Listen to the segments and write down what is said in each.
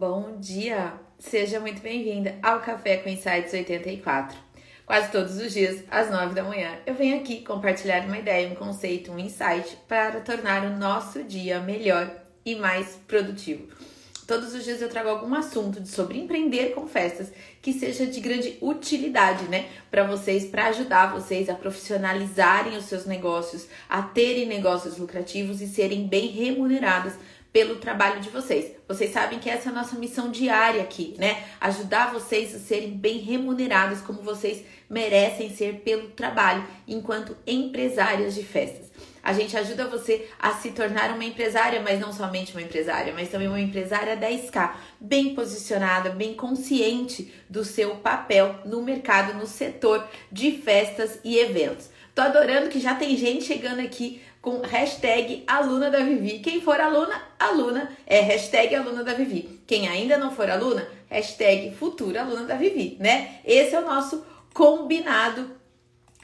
Bom dia! Seja muito bem-vinda ao Café com Insights 84. Quase todos os dias, às 9 da manhã, eu venho aqui compartilhar uma ideia, um conceito, um insight para tornar o nosso dia melhor e mais produtivo. Todos os dias eu trago algum assunto sobre empreender com festas que seja de grande utilidade, né, para vocês, para ajudar vocês a profissionalizarem os seus negócios, a terem negócios lucrativos e serem bem remunerados pelo trabalho de vocês. Vocês sabem que essa é a nossa missão diária aqui, né? Ajudar vocês a serem bem remunerados como vocês merecem ser pelo trabalho enquanto empresárias de festas. A gente ajuda você a se tornar uma empresária, mas não somente uma empresária, mas também uma empresária 10K, bem posicionada, bem consciente do seu papel no mercado, no setor de festas e eventos. Tô adorando que já tem gente chegando aqui com hashtag aluna da Vivi. Quem for aluna, aluna é hashtag aluna da Vivi. Quem ainda não for aluna, hashtag futura aluna da Vivi, né? Esse é o nosso combinado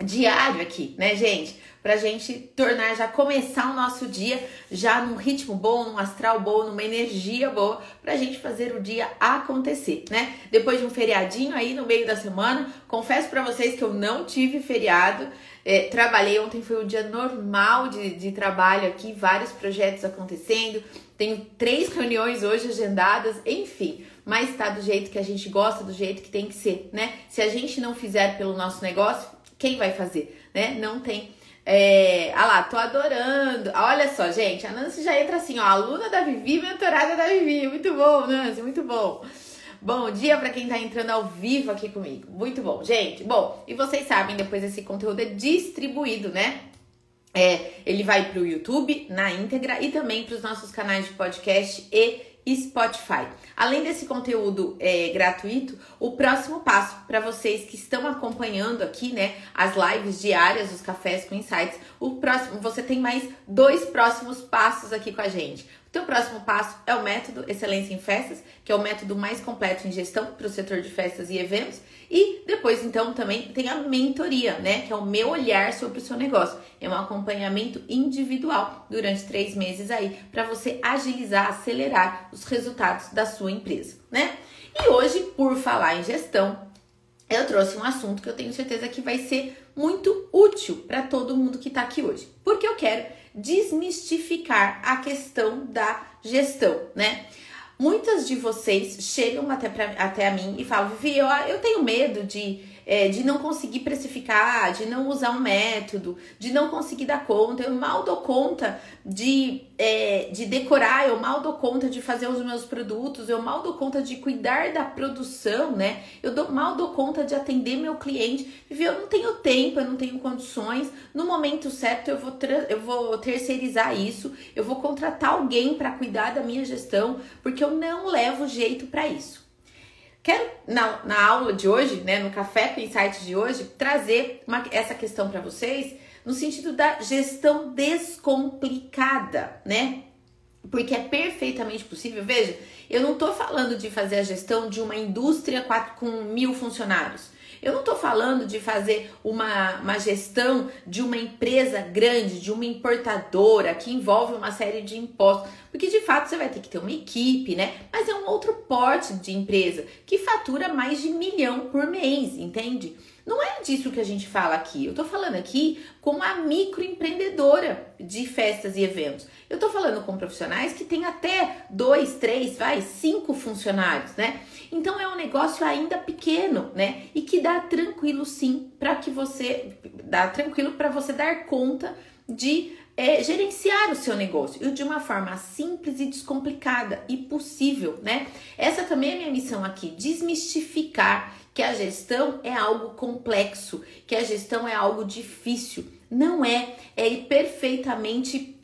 diário aqui, né, gente? Pra gente tornar, já começar o nosso dia já num ritmo bom, num astral bom, numa energia boa, pra gente fazer o dia acontecer, né? Depois de um feriadinho aí no meio da semana, confesso para vocês que eu não tive feriado, é, trabalhei ontem, foi um dia normal de, de trabalho aqui, vários projetos acontecendo, tenho três reuniões hoje agendadas, enfim mas tá do jeito que a gente gosta, do jeito que tem que ser, né? Se a gente não fizer pelo nosso negócio, quem vai fazer, né? Não tem. É, ah lá, tô adorando. Olha só, gente, a Nancy já entra assim, ó, aluna da Vivi, mentorada da Vivi. Muito bom, Nancy, muito bom. Bom dia para quem tá entrando ao vivo aqui comigo. Muito bom, gente. Bom, e vocês sabem, depois esse conteúdo é distribuído, né? É, ele vai para o YouTube na íntegra e também para os nossos canais de podcast e Spotify. Além desse conteúdo é, gratuito, o próximo passo para vocês que estão acompanhando aqui, né, as lives diárias, os cafés com insights, o próximo, você tem mais dois próximos passos aqui com a gente. Então, o próximo passo é o método Excelência em Festas, que é o método mais completo em gestão para o setor de festas e eventos. E depois, então, também tem a mentoria, né? Que é o meu olhar sobre o seu negócio. É um acompanhamento individual durante três meses aí, para você agilizar, acelerar os resultados da sua empresa, né? E hoje, por falar em gestão, eu trouxe um assunto que eu tenho certeza que vai ser muito útil para todo mundo que está aqui hoje. Porque eu quero desmistificar a questão da gestão, né? Muitas de vocês chegam até, pra, até a mim e falam, Vivi, eu, eu tenho medo de é, de não conseguir precificar, de não usar um método, de não conseguir dar conta. Eu mal dou conta de, é, de decorar, eu mal dou conta de fazer os meus produtos, eu mal dou conta de cuidar da produção, né? Eu dou, mal dou conta de atender meu cliente. Vivi, eu não tenho tempo, eu não tenho condições. No momento certo, eu vou, eu vou terceirizar isso, eu vou contratar alguém para cuidar da minha gestão, porque eu não levo jeito para isso. Quero, na, na aula de hoje, né, no Café com Insights de hoje, trazer uma, essa questão para vocês no sentido da gestão descomplicada, né? Porque é perfeitamente possível. Veja, eu não estou falando de fazer a gestão de uma indústria com mil funcionários. Eu não estou falando de fazer uma, uma gestão de uma empresa grande, de uma importadora, que envolve uma série de impostos, porque de fato você vai ter que ter uma equipe, né? Mas é um outro porte de empresa que fatura mais de milhão por mês, entende? Não é disso que a gente fala aqui. Eu tô falando aqui com a microempreendedora de festas e eventos. Eu tô falando com profissionais que têm até dois, três, vai, cinco funcionários, né? Então é um negócio ainda pequeno, né? E que dá tranquilo sim para que você dá tranquilo para você dar conta de é, gerenciar o seu negócio de uma forma simples e descomplicada e possível, né? Essa também é minha missão aqui, desmistificar que a gestão é algo complexo, que a gestão é algo difícil. Não é, é perfeitamente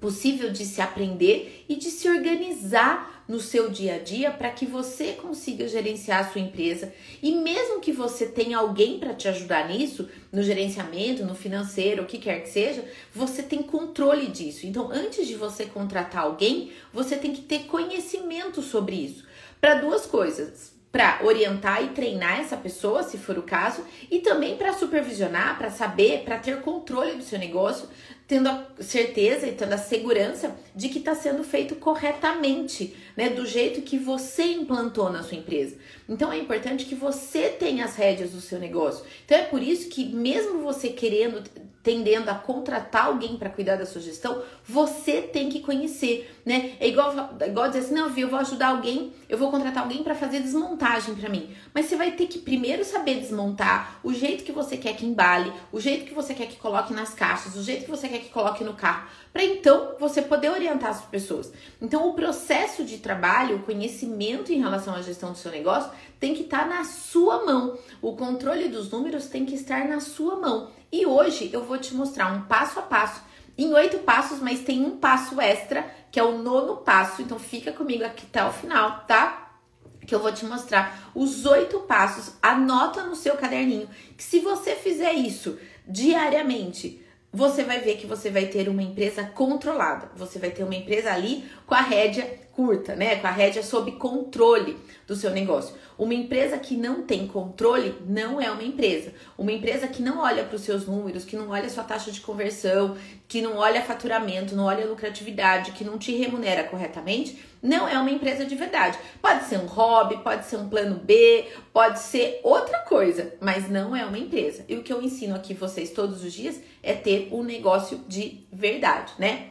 possível de se aprender e de se organizar no seu dia a dia para que você consiga gerenciar a sua empresa e mesmo que você tenha alguém para te ajudar nisso, no gerenciamento, no financeiro, o que quer que seja, você tem controle disso. Então, antes de você contratar alguém, você tem que ter conhecimento sobre isso. Para duas coisas para orientar e treinar essa pessoa, se for o caso, e também para supervisionar, para saber, para ter controle do seu negócio, tendo a certeza e tendo a segurança de que está sendo feito corretamente, né, do jeito que você implantou na sua empresa. Então é importante que você tenha as rédeas do seu negócio. Então é por isso que mesmo você querendo tendendo a contratar alguém para cuidar da sua gestão, você tem que conhecer, né? É igual, igual dizer assim, não, viu, eu vou ajudar alguém, eu vou contratar alguém para fazer desmontagem para mim. Mas você vai ter que primeiro saber desmontar o jeito que você quer que embale, o jeito que você quer que coloque nas caixas, o jeito que você quer que coloque no carro, para então você poder orientar as pessoas. Então o processo de trabalho, o conhecimento em relação à gestão do seu negócio tem que estar tá na sua mão. O controle dos números tem que estar na sua mão. E hoje eu vou te mostrar um passo a passo, em oito passos, mas tem um passo extra, que é o nono passo. Então fica comigo aqui até o final, tá? Que eu vou te mostrar os oito passos. Anota no seu caderninho que se você fizer isso diariamente, você vai ver que você vai ter uma empresa controlada. Você vai ter uma empresa ali com a rédea curta, né? Com a rédea sob controle do seu negócio. Uma empresa que não tem controle não é uma empresa. Uma empresa que não olha para os seus números, que não olha a sua taxa de conversão, que não olha faturamento, não olha lucratividade, que não te remunera corretamente, não é uma empresa de verdade. Pode ser um hobby, pode ser um plano B, pode ser outra coisa, mas não é uma empresa. E o que eu ensino aqui vocês todos os dias é ter um negócio de verdade, né?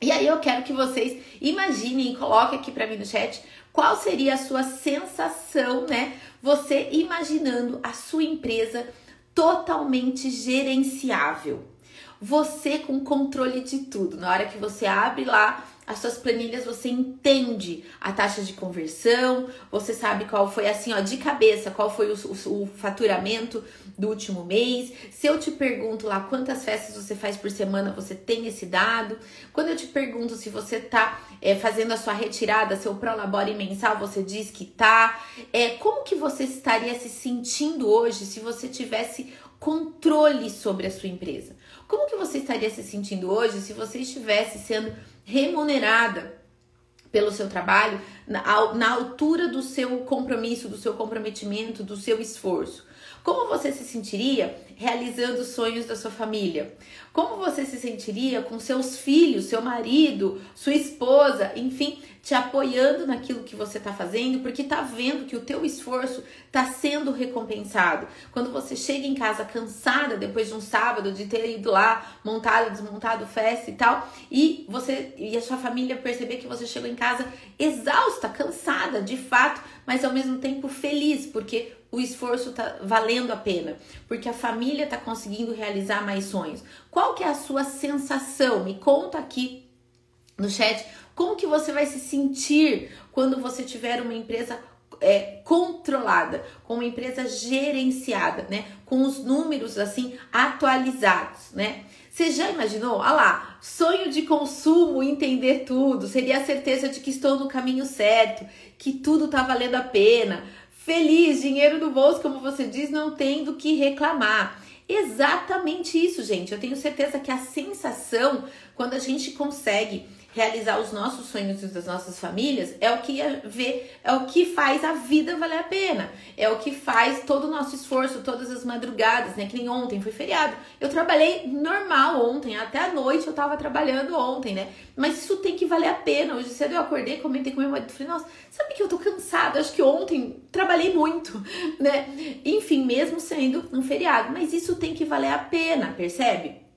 E aí eu quero que vocês imaginem e coloquem aqui para mim no chat qual seria a sua sensação, né? Você imaginando a sua empresa totalmente gerenciável. Você com controle de tudo. Na hora que você abre lá as suas planilhas você entende a taxa de conversão, você sabe qual foi assim, ó, de cabeça, qual foi o, o, o, faturamento do último mês. Se eu te pergunto lá quantas festas você faz por semana, você tem esse dado. Quando eu te pergunto se você tá é, fazendo a sua retirada, seu prolabore mensal, você diz que tá. É, como que você estaria se sentindo hoje se você tivesse controle sobre a sua empresa? Como que você estaria se sentindo hoje se você estivesse sendo remunerada pelo seu trabalho na, na altura do seu compromisso, do seu comprometimento, do seu esforço? Como você se sentiria realizando os sonhos da sua família? Como você se sentiria com seus filhos, seu marido, sua esposa, enfim, te apoiando naquilo que você está fazendo, porque está vendo que o teu esforço está sendo recompensado. Quando você chega em casa cansada depois de um sábado de ter ido lá montado, desmontado festa e tal, e você e a sua família perceber que você chegou em casa exausta, cansada, de fato, mas ao mesmo tempo feliz, porque o esforço tá valendo a pena, porque a família tá conseguindo realizar mais sonhos. Qual que é a sua sensação? Me conta aqui no chat como que você vai se sentir quando você tiver uma empresa é, controlada, com uma empresa gerenciada, né? Com os números assim atualizados, né? Você já imaginou? Ah lá, sonho de consumo, entender tudo, seria a certeza de que estou no caminho certo, que tudo tá valendo a pena, feliz, dinheiro no bolso, como você diz, não tendo que reclamar. Exatamente isso, gente. Eu tenho certeza que a sensação, quando a gente consegue realizar os nossos sonhos e das nossas famílias é o que vê, é o que faz a vida valer a pena. É o que faz todo o nosso esforço, todas as madrugadas, né? Que nem ontem foi feriado. Eu trabalhei normal ontem, até a noite eu tava trabalhando ontem, né? Mas isso tem que valer a pena. Hoje cedo eu acordei, comentei com meu marido, falei, nossa, sabe que eu tô cansada? Acho que ontem trabalhei muito, né? Enfim, mesmo sendo um feriado, mas isso tem que valer a pena, percebe?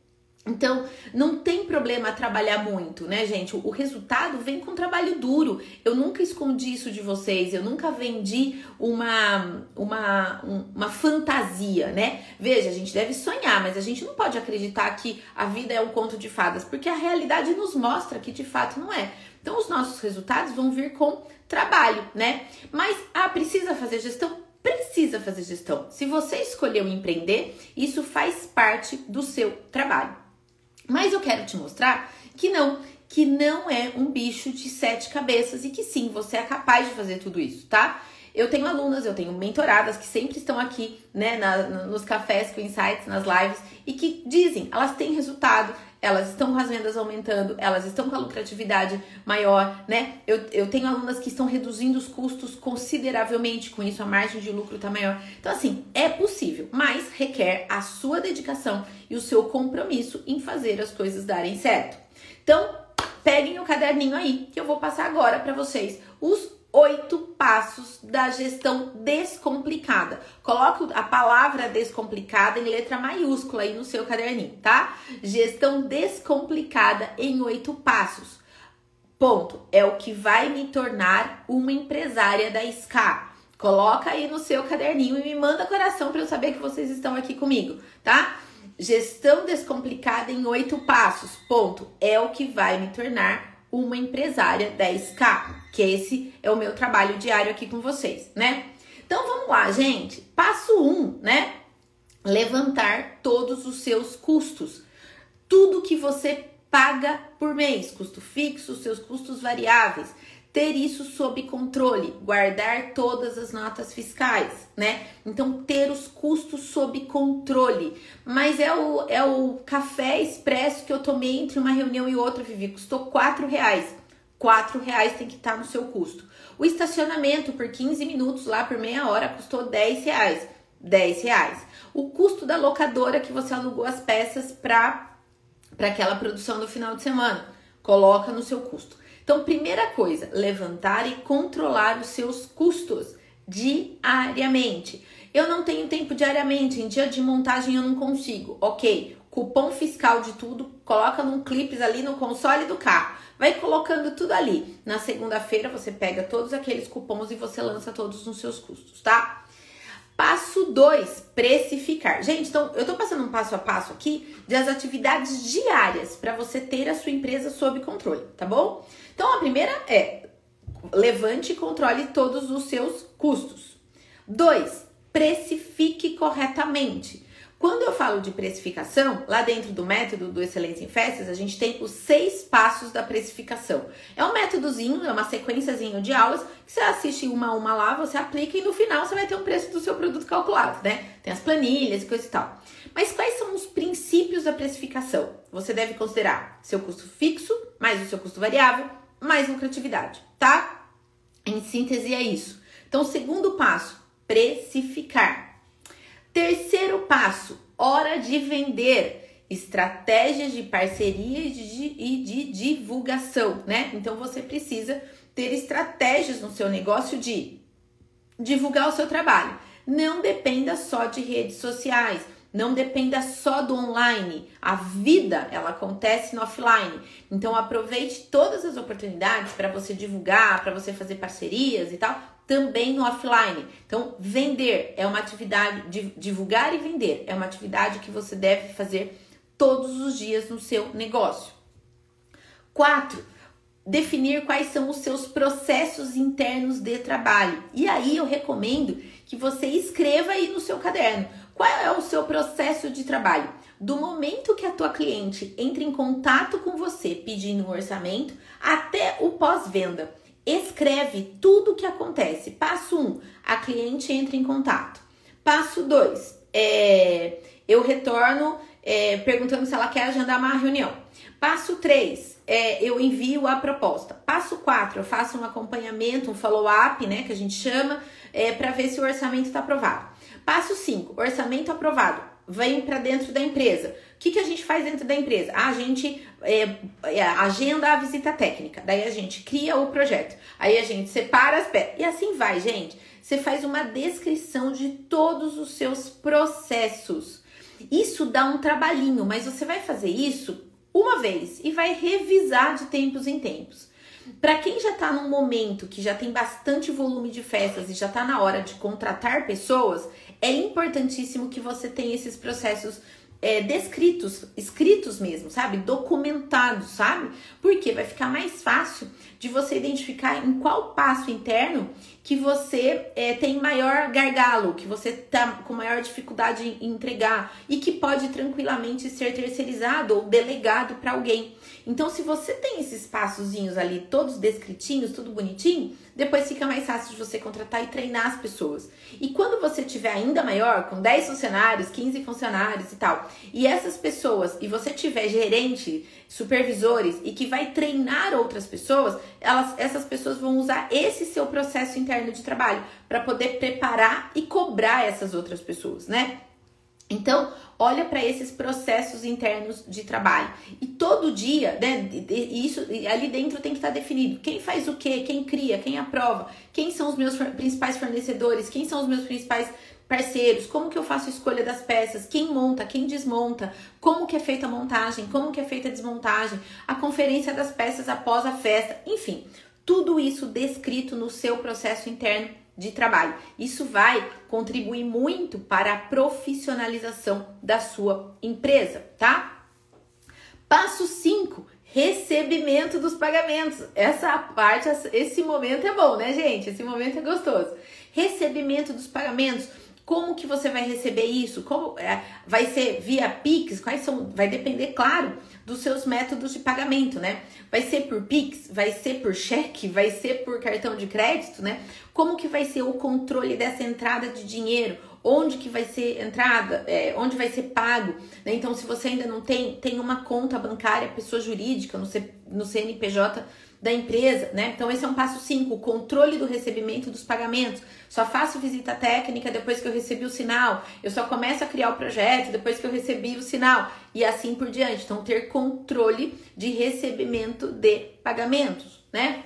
Então, não tem problema trabalhar muito, né, gente? O resultado vem com trabalho duro. Eu nunca escondi isso de vocês, eu nunca vendi uma, uma, uma fantasia, né? Veja, a gente deve sonhar, mas a gente não pode acreditar que a vida é um conto de fadas, porque a realidade nos mostra que de fato não é. Então, os nossos resultados vão vir com trabalho, né? Mas, ah, precisa fazer gestão? Precisa fazer gestão. Se você escolheu empreender, isso faz parte do seu trabalho. Mas eu quero te mostrar que não, que não é um bicho de sete cabeças e que sim, você é capaz de fazer tudo isso, tá? Eu tenho alunas, eu tenho mentoradas que sempre estão aqui, né, na, nos cafés com insights, nas lives, e que dizem, elas têm resultado, elas estão com as vendas aumentando, elas estão com a lucratividade maior, né? Eu, eu tenho alunas que estão reduzindo os custos consideravelmente, com isso a margem de lucro tá maior. Então, assim, é possível, mas requer a sua dedicação e o seu compromisso em fazer as coisas darem certo. Então, peguem o caderninho aí, que eu vou passar agora para vocês os oito passos da gestão descomplicada. Coloque a palavra descomplicada em letra maiúscula aí no seu caderninho, tá? Gestão descomplicada em oito passos. Ponto. É o que vai me tornar uma empresária da SCA. Coloca aí no seu caderninho e me manda coração para eu saber que vocês estão aqui comigo, tá? Gestão descomplicada em oito passos. Ponto. É o que vai me tornar uma empresária 10K, que esse é o meu trabalho diário aqui com vocês, né? Então vamos lá, gente. Passo 1, um, né? Levantar todos os seus custos. Tudo que você paga por mês, custo fixo, seus custos variáveis ter isso sob controle, guardar todas as notas fiscais, né? Então, ter os custos sob controle. Mas é o, é o café expresso que eu tomei entre uma reunião e outra, Vivi, custou quatro reais. Quatro reais tem que estar tá no seu custo. O estacionamento por 15 minutos lá por meia hora custou 10 reais. 10 reais. O custo da locadora que você alugou as peças para aquela produção do final de semana, coloca no seu custo. Então, primeira coisa, levantar e controlar os seus custos diariamente. Eu não tenho tempo diariamente, em dia de montagem eu não consigo. Ok, cupom fiscal de tudo, coloca num clipes ali no console do carro. Vai colocando tudo ali. Na segunda-feira você pega todos aqueles cupons e você lança todos nos seus custos, tá? Passo 2, precificar. Gente, então eu tô passando um passo a passo aqui das atividades diárias para você ter a sua empresa sob controle, tá bom? Então a primeira é levante e controle todos os seus custos. Dois, precifique corretamente. Quando eu falo de precificação, lá dentro do método do Excelência em Festas, a gente tem os seis passos da precificação. É um métodozinho, é uma sequenciazinho de aulas que você assiste uma a uma lá, você aplica e no final você vai ter um preço do seu produto calculado, né? Tem as planilhas e coisa e tal. Mas quais são os princípios da precificação? Você deve considerar seu custo fixo mais o seu custo variável mais lucratividade, tá? Em síntese é isso. Então, segundo passo, precificar. Terceiro passo, hora de vender. Estratégias de parceria e de, e de divulgação, né? Então você precisa ter estratégias no seu negócio de divulgar o seu trabalho. Não dependa só de redes sociais. Não dependa só do online. A vida, ela acontece no offline. Então aproveite todas as oportunidades para você divulgar, para você fazer parcerias e tal, também no offline. Então, vender é uma atividade de divulgar e vender é uma atividade que você deve fazer todos os dias no seu negócio. Quatro, definir quais são os seus processos internos de trabalho. E aí eu recomendo que você escreva aí no seu caderno qual é o seu processo de trabalho? Do momento que a tua cliente entra em contato com você pedindo um orçamento até o pós-venda. Escreve tudo o que acontece. Passo 1, um, a cliente entra em contato. Passo 2, é, eu retorno é, perguntando se ela quer agendar uma reunião. Passo 3, é, eu envio a proposta. Passo 4, eu faço um acompanhamento, um follow-up, né, que a gente chama, é, para ver se o orçamento está aprovado. Passo 5, orçamento aprovado. Vem para dentro da empresa. O que, que a gente faz dentro da empresa? a gente é, é, agenda a visita técnica. Daí a gente cria o projeto. Aí a gente separa as peças. E assim vai, gente. Você faz uma descrição de todos os seus processos. Isso dá um trabalhinho, mas você vai fazer isso uma vez e vai revisar de tempos em tempos. Para quem já está num momento que já tem bastante volume de festas e já está na hora de contratar pessoas, é importantíssimo que você tenha esses processos é, descritos, escritos mesmo, sabe? Documentados, sabe? Porque vai ficar mais fácil de você identificar em qual passo interno que você é, tem maior gargalo, que você tá com maior dificuldade em entregar e que pode tranquilamente ser terceirizado ou delegado para alguém. Então, se você tem esses passozinhos ali, todos descritinhos, tudo bonitinho, depois fica mais fácil de você contratar e treinar as pessoas. E quando você tiver ainda maior, com 10 funcionários, 15 funcionários e tal, e essas pessoas, e você tiver gerente, supervisores e que vai treinar outras pessoas, elas, essas pessoas vão usar esse seu processo interno de trabalho para poder preparar e cobrar essas outras pessoas, né? Então, olha para esses processos internos de trabalho. E todo dia, né, isso ali dentro tem que estar tá definido. Quem faz o quê? Quem cria? Quem aprova? Quem são os meus principais fornecedores? Quem são os meus principais parceiros? Como que eu faço a escolha das peças? Quem monta? Quem desmonta? Como que é feita a montagem? Como que é feita a desmontagem? A conferência das peças após a festa? Enfim, tudo isso descrito no seu processo interno de trabalho. Isso vai contribuir muito para a profissionalização da sua empresa, tá? Passo 5, recebimento dos pagamentos. Essa parte, esse momento é bom, né, gente? Esse momento é gostoso. Recebimento dos pagamentos. Como que você vai receber isso? Como é, vai ser via Pix? Quais são? Vai depender, claro, dos seus métodos de pagamento, né? Vai ser por Pix, vai ser por cheque, vai ser por cartão de crédito, né? Como que vai ser o controle dessa entrada de dinheiro? Onde que vai ser entrada? É, onde vai ser pago? Né? Então, se você ainda não tem, tem uma conta bancária, pessoa jurídica no, C, no CNPJ da empresa, né? Então esse é um passo 5, o controle do recebimento dos pagamentos. Só faço visita técnica depois que eu recebi o sinal. Eu só começo a criar o projeto depois que eu recebi o sinal e assim por diante. Então ter controle de recebimento de pagamentos, né?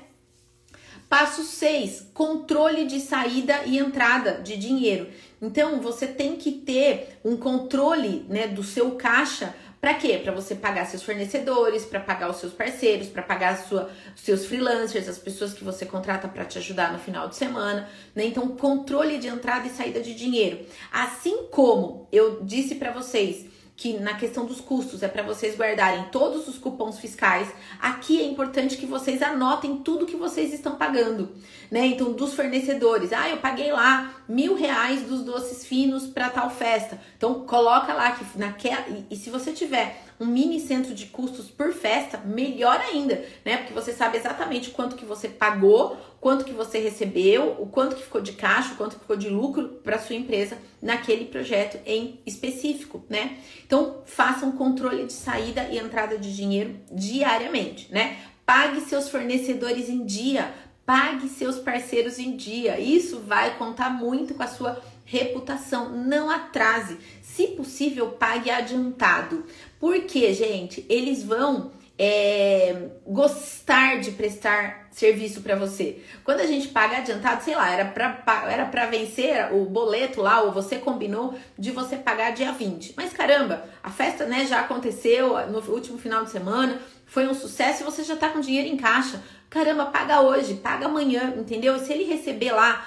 Passo 6, controle de saída e entrada de dinheiro. Então você tem que ter um controle, né, do seu caixa para quê? Para você pagar seus fornecedores, para pagar os seus parceiros, para pagar sua, os seus freelancers, as pessoas que você contrata para te ajudar no final de semana, né? Então, controle de entrada e saída de dinheiro. Assim como eu disse para vocês que na questão dos custos é para vocês guardarem todos os cupons fiscais. Aqui é importante que vocês anotem tudo que vocês estão pagando, né? Então, dos fornecedores, ah, eu paguei lá mil reais dos doces finos para tal festa. Então, coloca lá que naquela e, e se você tiver um mini centro de custos por festa, melhor ainda, né? Porque você sabe exatamente quanto que você pagou, quanto que você recebeu, o quanto que ficou de caixa, o quanto que ficou de lucro para sua empresa naquele projeto em específico, né? Então, faça um controle de saída e entrada de dinheiro diariamente, né? Pague seus fornecedores em dia, pague seus parceiros em dia. Isso vai contar muito com a sua reputação. Não atrase. Se possível, pague adiantado. Porque, gente, eles vão é, gostar de prestar serviço para você. Quando a gente paga adiantado, sei lá, era para era para vencer o boleto lá, ou você combinou de você pagar dia 20. Mas caramba, a festa, né, já aconteceu no último final de semana, foi um sucesso e você já tá com dinheiro em caixa. Caramba, paga hoje, paga amanhã, entendeu? Se ele receber lá,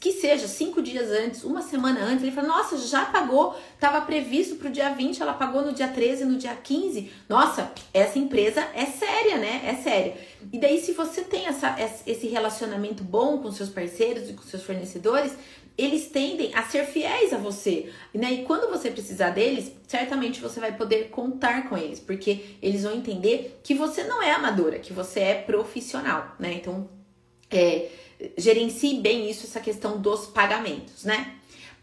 que seja cinco dias antes, uma semana antes, ele fala: Nossa, já pagou, estava previsto para o dia 20, ela pagou no dia 13, no dia 15. Nossa, essa empresa é séria, né? É séria. E daí, se você tem essa, esse relacionamento bom com seus parceiros e com seus fornecedores, eles tendem a ser fiéis a você, né? E quando você precisar deles, certamente você vai poder contar com eles, porque eles vão entender que você não é amadora, que você é profissional, né? Então, é, gerencie bem isso, essa questão dos pagamentos, né?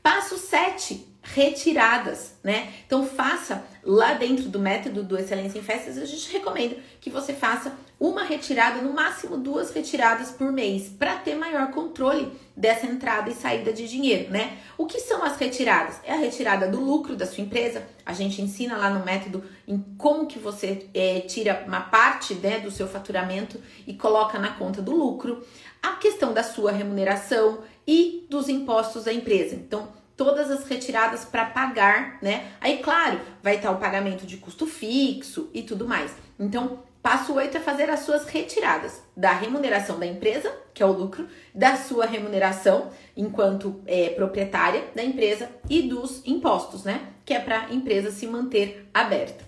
Passo 7, retiradas, né? Então faça lá dentro do método do Excelência em Festas, a gente recomenda que você faça uma retirada, no máximo duas retiradas por mês, para ter maior controle dessa entrada e saída de dinheiro, né? O que são as retiradas? É a retirada do lucro da sua empresa. A gente ensina lá no método em como que você é, tira uma parte né, do seu faturamento e coloca na conta do lucro. A questão da sua remuneração e dos impostos da empresa. Então, todas as retiradas para pagar, né? Aí, claro, vai estar o pagamento de custo fixo e tudo mais. Então, passo 8 é fazer as suas retiradas da remuneração da empresa, que é o lucro, da sua remuneração enquanto é, proprietária da empresa e dos impostos, né? Que é para a empresa se manter aberta.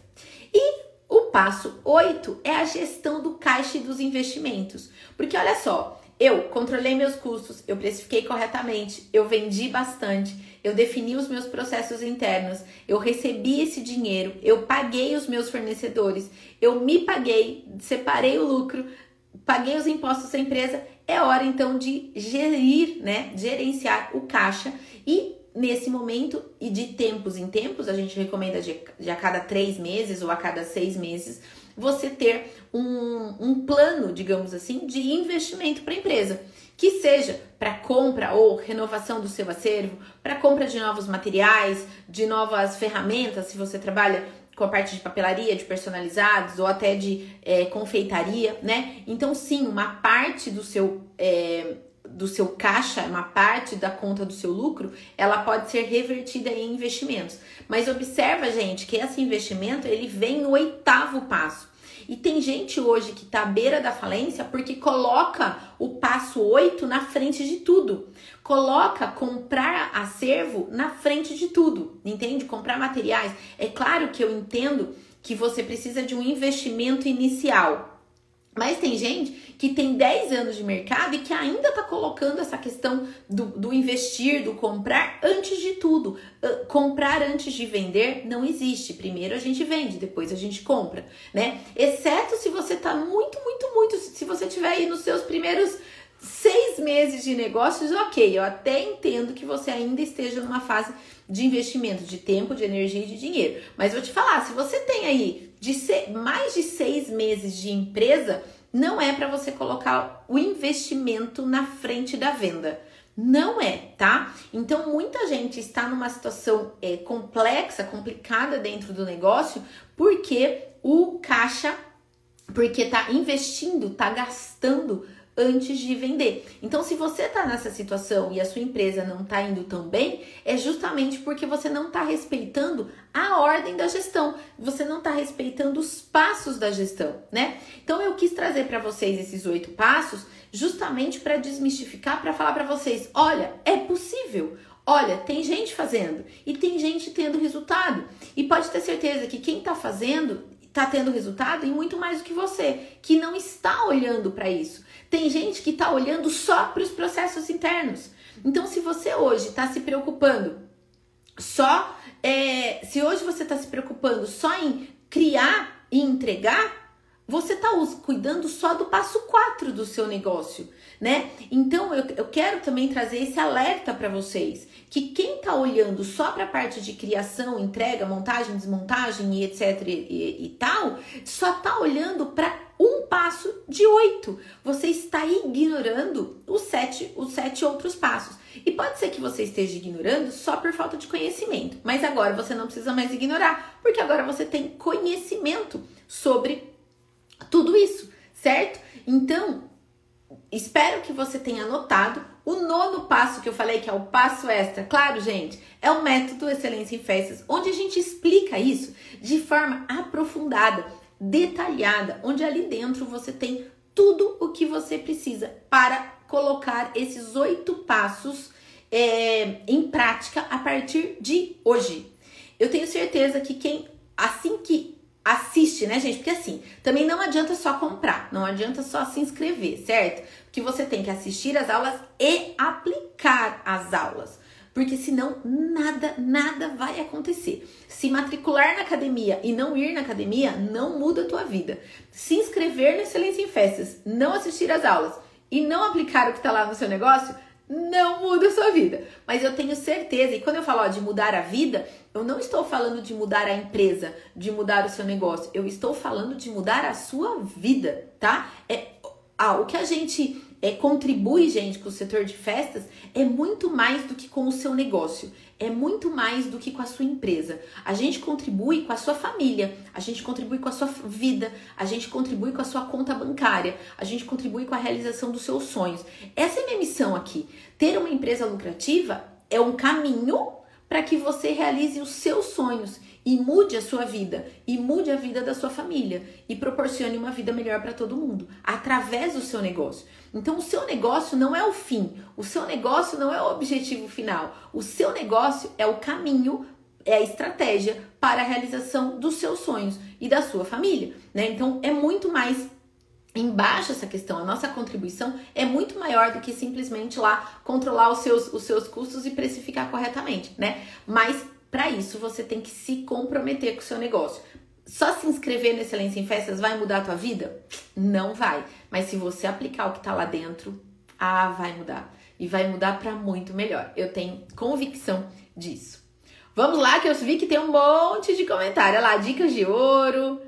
E o passo 8 é a gestão do caixa e dos investimentos. Porque olha só, eu controlei meus custos, eu precifiquei corretamente, eu vendi bastante, eu defini os meus processos internos, eu recebi esse dinheiro, eu paguei os meus fornecedores, eu me paguei, separei o lucro, paguei os impostos da empresa. É hora então de gerir, né, gerenciar o caixa. E nesse momento e de tempos em tempos, a gente recomenda de, de a cada três meses ou a cada seis meses, você ter um, um plano, digamos assim, de investimento para a empresa. Que seja para compra ou renovação do seu acervo, para compra de novos materiais, de novas ferramentas, se você trabalha com a parte de papelaria, de personalizados ou até de é, confeitaria, né? Então, sim, uma parte do seu é, do seu caixa, uma parte da conta do seu lucro, ela pode ser revertida em investimentos. Mas observa, gente, que esse investimento ele vem no oitavo passo. E tem gente hoje que está à beira da falência porque coloca o passo 8 na frente de tudo. Coloca comprar acervo na frente de tudo, entende? Comprar materiais. É claro que eu entendo que você precisa de um investimento inicial, mas tem gente que tem 10 anos de mercado e que ainda está colocando essa questão do, do, investir, do comprar antes de tudo. Uh, comprar antes de vender não existe. Primeiro a gente vende, depois a gente compra, né? Exceto se você está muito, muito, muito. Se você tiver aí nos seus primeiros seis meses de negócios, ok, eu até entendo que você ainda esteja numa fase de investimento de tempo, de energia e de dinheiro. Mas vou te falar, se você tem aí de ser, mais de seis meses de empresa, não é para você colocar o investimento na frente da venda. Não é, tá? Então muita gente está numa situação é, complexa, complicada dentro do negócio, porque o caixa, porque tá investindo, tá gastando antes de vender. Então, se você está nessa situação e a sua empresa não está indo tão bem, é justamente porque você não está respeitando a ordem da gestão, você não está respeitando os passos da gestão, né? Então, eu quis trazer para vocês esses oito passos justamente para desmistificar, para falar para vocês: olha, é possível. Olha, tem gente fazendo e tem gente tendo resultado. E pode ter certeza que quem está fazendo está tendo resultado e muito mais do que você, que não está olhando para isso. Tem gente que está olhando só para os processos internos. Então, se você hoje está se preocupando só, é, se hoje você está se preocupando só em criar e entregar, você está cuidando só do passo 4 do seu negócio, né? Então eu, eu quero também trazer esse alerta para vocês que quem está olhando só para a parte de criação, entrega, montagem, desmontagem e etc e, e, tal, só está olhando para um passo de oito. Você está ignorando os sete, os sete outros passos. E pode ser que você esteja ignorando só por falta de conhecimento, mas agora você não precisa mais ignorar, porque agora você tem conhecimento sobre tudo isso, certo? Então, espero que você tenha anotado o nono passo que eu falei, que é o passo extra. Claro, gente, é o método Excelência em Festas, onde a gente explica isso de forma aprofundada detalhada, onde ali dentro você tem tudo o que você precisa para colocar esses oito passos é, em prática a partir de hoje. Eu tenho certeza que quem, assim que assiste, né, gente? Porque assim, também não adianta só comprar, não adianta só se inscrever, certo? Que você tem que assistir as aulas e aplicar as aulas porque senão nada, nada vai acontecer. Se matricular na academia e não ir na academia não muda a tua vida. Se inscrever na Excelência em Festas, não assistir às aulas e não aplicar o que está lá no seu negócio, não muda a sua vida. Mas eu tenho certeza, e quando eu falo ó, de mudar a vida, eu não estou falando de mudar a empresa, de mudar o seu negócio, eu estou falando de mudar a sua vida, tá? É, ah, o que a gente é, contribui, gente, com o setor de festas é muito mais do que com o seu negócio, é muito mais do que com a sua empresa. A gente contribui com a sua família, a gente contribui com a sua vida, a gente contribui com a sua conta bancária, a gente contribui com a realização dos seus sonhos. Essa é a minha missão aqui. Ter uma empresa lucrativa é um caminho para que você realize os seus sonhos e mude a sua vida e mude a vida da sua família e proporcione uma vida melhor para todo mundo através do seu negócio. Então, o seu negócio não é o fim, o seu negócio não é o objetivo final, o seu negócio é o caminho, é a estratégia para a realização dos seus sonhos e da sua família, né? Então, é muito mais embaixo essa questão. A nossa contribuição é muito maior do que simplesmente lá controlar os seus, os seus custos e precificar corretamente, né? Mas para isso você tem que se comprometer com o seu negócio. Só se inscrever no Excelência em Festas vai mudar a tua vida? Não vai. Mas se você aplicar o que está lá dentro, Ah, vai mudar. E vai mudar para muito melhor. Eu tenho convicção disso. Vamos lá, que eu vi que tem um monte de comentário. Olha lá, dicas de ouro.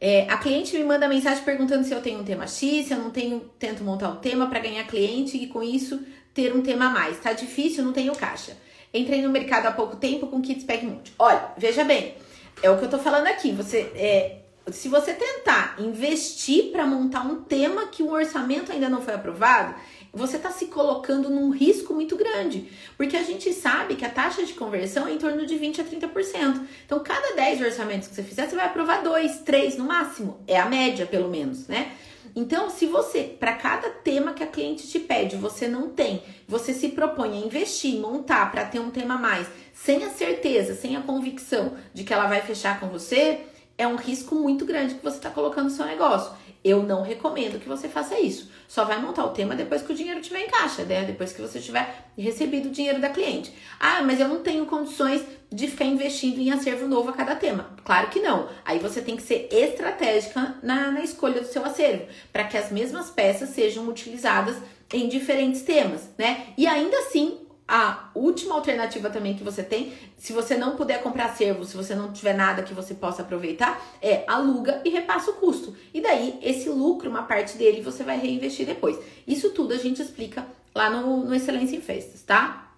É, a cliente me manda mensagem perguntando se eu tenho um tema X, se eu não tenho, tento montar um tema para ganhar cliente e com isso ter um tema a mais. Tá difícil, não tenho caixa. Entrei no mercado há pouco tempo com kits Pack Multi. Olha, veja bem, é o que eu tô falando aqui. Você é, se você tentar investir para montar um tema que o orçamento ainda não foi aprovado, você está se colocando num risco muito grande, porque a gente sabe que a taxa de conversão é em torno de 20 a 30%. Então, cada 10 orçamentos que você fizer, você vai aprovar dois, três no máximo. É a média, pelo menos, né? Então, se você, para cada tema que a cliente te pede, você não tem, você se propõe a investir, montar para ter um tema mais, sem a certeza, sem a convicção de que ela vai fechar com você, é um risco muito grande que você está colocando no seu negócio. Eu não recomendo que você faça isso. Só vai montar o tema depois que o dinheiro estiver em caixa, né? depois que você tiver recebido o dinheiro da cliente. Ah, mas eu não tenho condições de ficar investindo em acervo novo a cada tema. Claro que não. Aí você tem que ser estratégica na, na escolha do seu acervo, para que as mesmas peças sejam utilizadas em diferentes temas, né? E ainda assim a última alternativa também que você tem, se você não puder comprar acervo, se você não tiver nada que você possa aproveitar, é aluga e repassa o custo. E daí, esse lucro, uma parte dele, você vai reinvestir depois. Isso tudo a gente explica lá no, no Excelência em Festas, tá?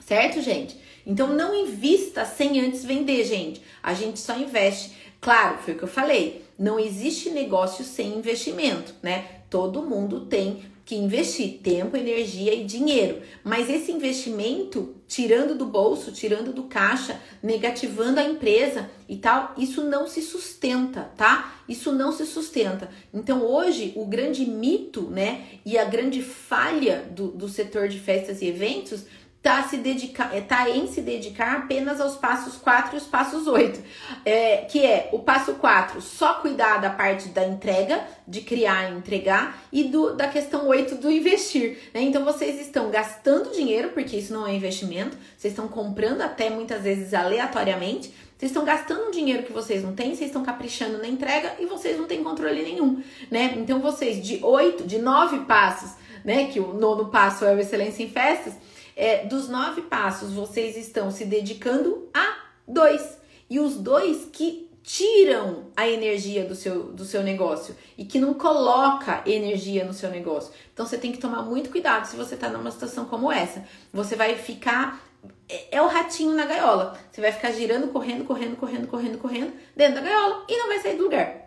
Certo, gente? Então, não invista sem antes vender, gente. A gente só investe. Claro, foi o que eu falei. Não existe negócio sem investimento, né? Todo mundo tem que investir tempo, energia e dinheiro. Mas esse investimento, tirando do bolso, tirando do caixa, negativando a empresa e tal, isso não se sustenta, tá? Isso não se sustenta. Então hoje o grande mito, né, e a grande falha do, do setor de festas e eventos tá, se dedicar, é, tá em se dedicar apenas aos passos 4 e os passos 8. É, que é o passo 4, só cuidar da parte da entrega, de criar e entregar, e do, da questão 8 do investir. Né? Então vocês estão gastando dinheiro, porque isso não é investimento, vocês estão comprando até muitas vezes aleatoriamente. Vocês estão gastando um dinheiro que vocês não têm, vocês estão caprichando na entrega e vocês não têm controle nenhum, né? Então vocês de oito, de nove passos, né? Que o nono passo é o excelência em festas, é, dos nove passos, vocês estão se dedicando a dois. E os dois que tiram a energia do seu, do seu negócio e que não coloca energia no seu negócio. Então você tem que tomar muito cuidado se você está numa situação como essa. Você vai ficar é, é o ratinho na gaiola. Você vai ficar girando, correndo, correndo, correndo, correndo, correndo dentro da gaiola e não vai sair do lugar.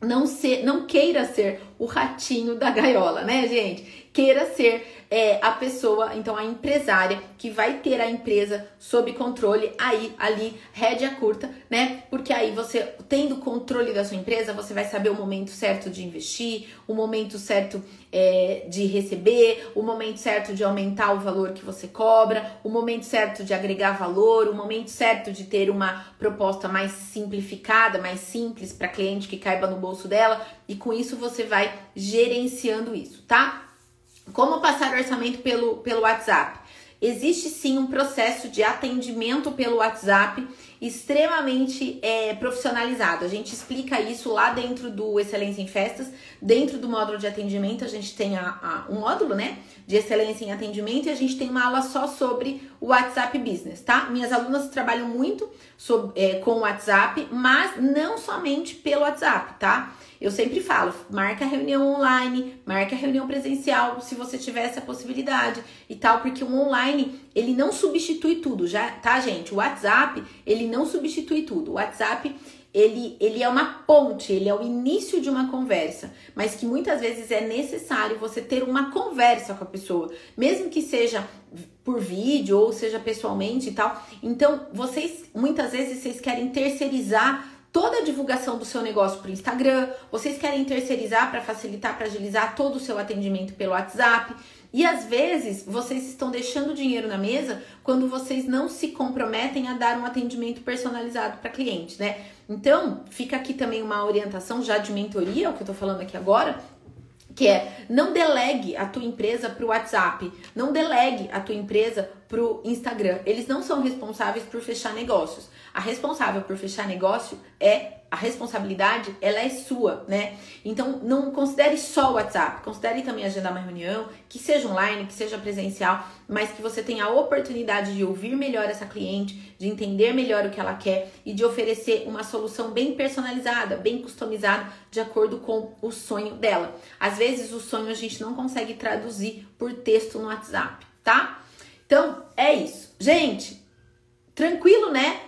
Não, ser, não queira ser o ratinho da gaiola, né, gente? Queira ser é a pessoa, então a empresária que vai ter a empresa sob controle aí ali rédea curta, né? Porque aí você tendo controle da sua empresa, você vai saber o momento certo de investir, o momento certo é, de receber, o momento certo de aumentar o valor que você cobra, o momento certo de agregar valor, o momento certo de ter uma proposta mais simplificada, mais simples para cliente que caiba no bolso dela e com isso você vai gerenciando isso, tá? Como passar orçamento pelo, pelo WhatsApp? Existe sim um processo de atendimento pelo WhatsApp extremamente é, profissionalizado. A gente explica isso lá dentro do Excelência em Festas, dentro do módulo de atendimento, a gente tem a, a, um módulo, né, de excelência em atendimento e a gente tem uma aula só sobre o WhatsApp Business, tá? Minhas alunas trabalham muito sobre, é, com o WhatsApp, mas não somente pelo WhatsApp, tá? Eu sempre falo, marca reunião online, marca reunião presencial, se você tiver essa possibilidade e tal, porque o online, ele não substitui tudo, já, tá, gente? O WhatsApp, ele não substitui tudo. O WhatsApp, ele, ele é uma ponte, ele é o início de uma conversa, mas que muitas vezes é necessário você ter uma conversa com a pessoa, mesmo que seja por vídeo ou seja pessoalmente e tal. Então, vocês muitas vezes vocês querem terceirizar toda a divulgação do seu negócio para o Instagram, vocês querem terceirizar para facilitar, para agilizar todo o seu atendimento pelo WhatsApp. E às vezes vocês estão deixando dinheiro na mesa quando vocês não se comprometem a dar um atendimento personalizado para cliente, né? Então, fica aqui também uma orientação já de mentoria, o que eu tô falando aqui agora, que é não delegue a tua empresa para o WhatsApp, não delegue a tua empresa pro Instagram. Eles não são responsáveis por fechar negócios. A responsável por fechar negócio é a responsabilidade, ela é sua, né? Então não considere só o WhatsApp, considere também agendar uma reunião, que seja online, que seja presencial, mas que você tenha a oportunidade de ouvir melhor essa cliente, de entender melhor o que ela quer e de oferecer uma solução bem personalizada, bem customizada, de acordo com o sonho dela. Às vezes o sonho a gente não consegue traduzir por texto no WhatsApp, tá? Então é isso. Gente, tranquilo, né?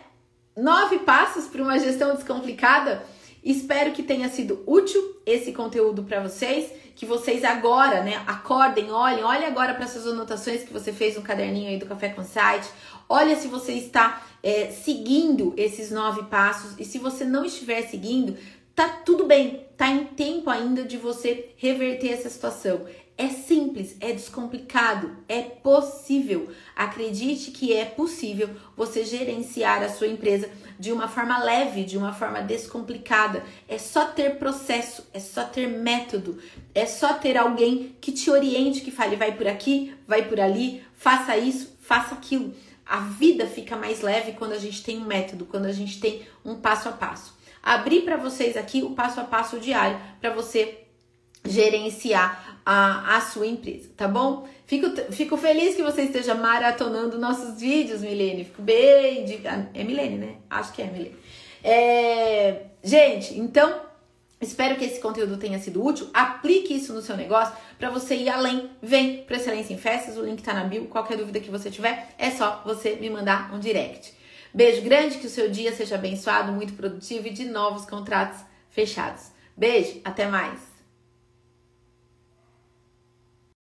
nove passos para uma gestão descomplicada. Espero que tenha sido útil esse conteúdo para vocês, que vocês agora, né, acordem, olhem, olhem agora para essas anotações que você fez no caderninho aí do Café com Site. Olha se você está é, seguindo esses nove passos e se você não estiver seguindo, tá tudo bem, tá em tempo ainda de você reverter essa situação. É simples, é descomplicado, é possível. Acredite que é possível você gerenciar a sua empresa de uma forma leve, de uma forma descomplicada. É só ter processo, é só ter método, é só ter alguém que te oriente, que fale vai por aqui, vai por ali, faça isso, faça aquilo. A vida fica mais leve quando a gente tem um método, quando a gente tem um passo a passo. Abri para vocês aqui o passo a passo diário para você gerenciar a, a sua empresa, tá bom? Fico, fico feliz que você esteja maratonando nossos vídeos, Milene. Fico bem. De, é Milene, né? Acho que é Milene. É, gente, então espero que esse conteúdo tenha sido útil. Aplique isso no seu negócio para você ir além. Vem para Excelência em Festas, o link tá na bio. Qualquer dúvida que você tiver, é só você me mandar um direct. Beijo grande, que o seu dia seja abençoado, muito produtivo e de novos contratos fechados. Beijo, até mais.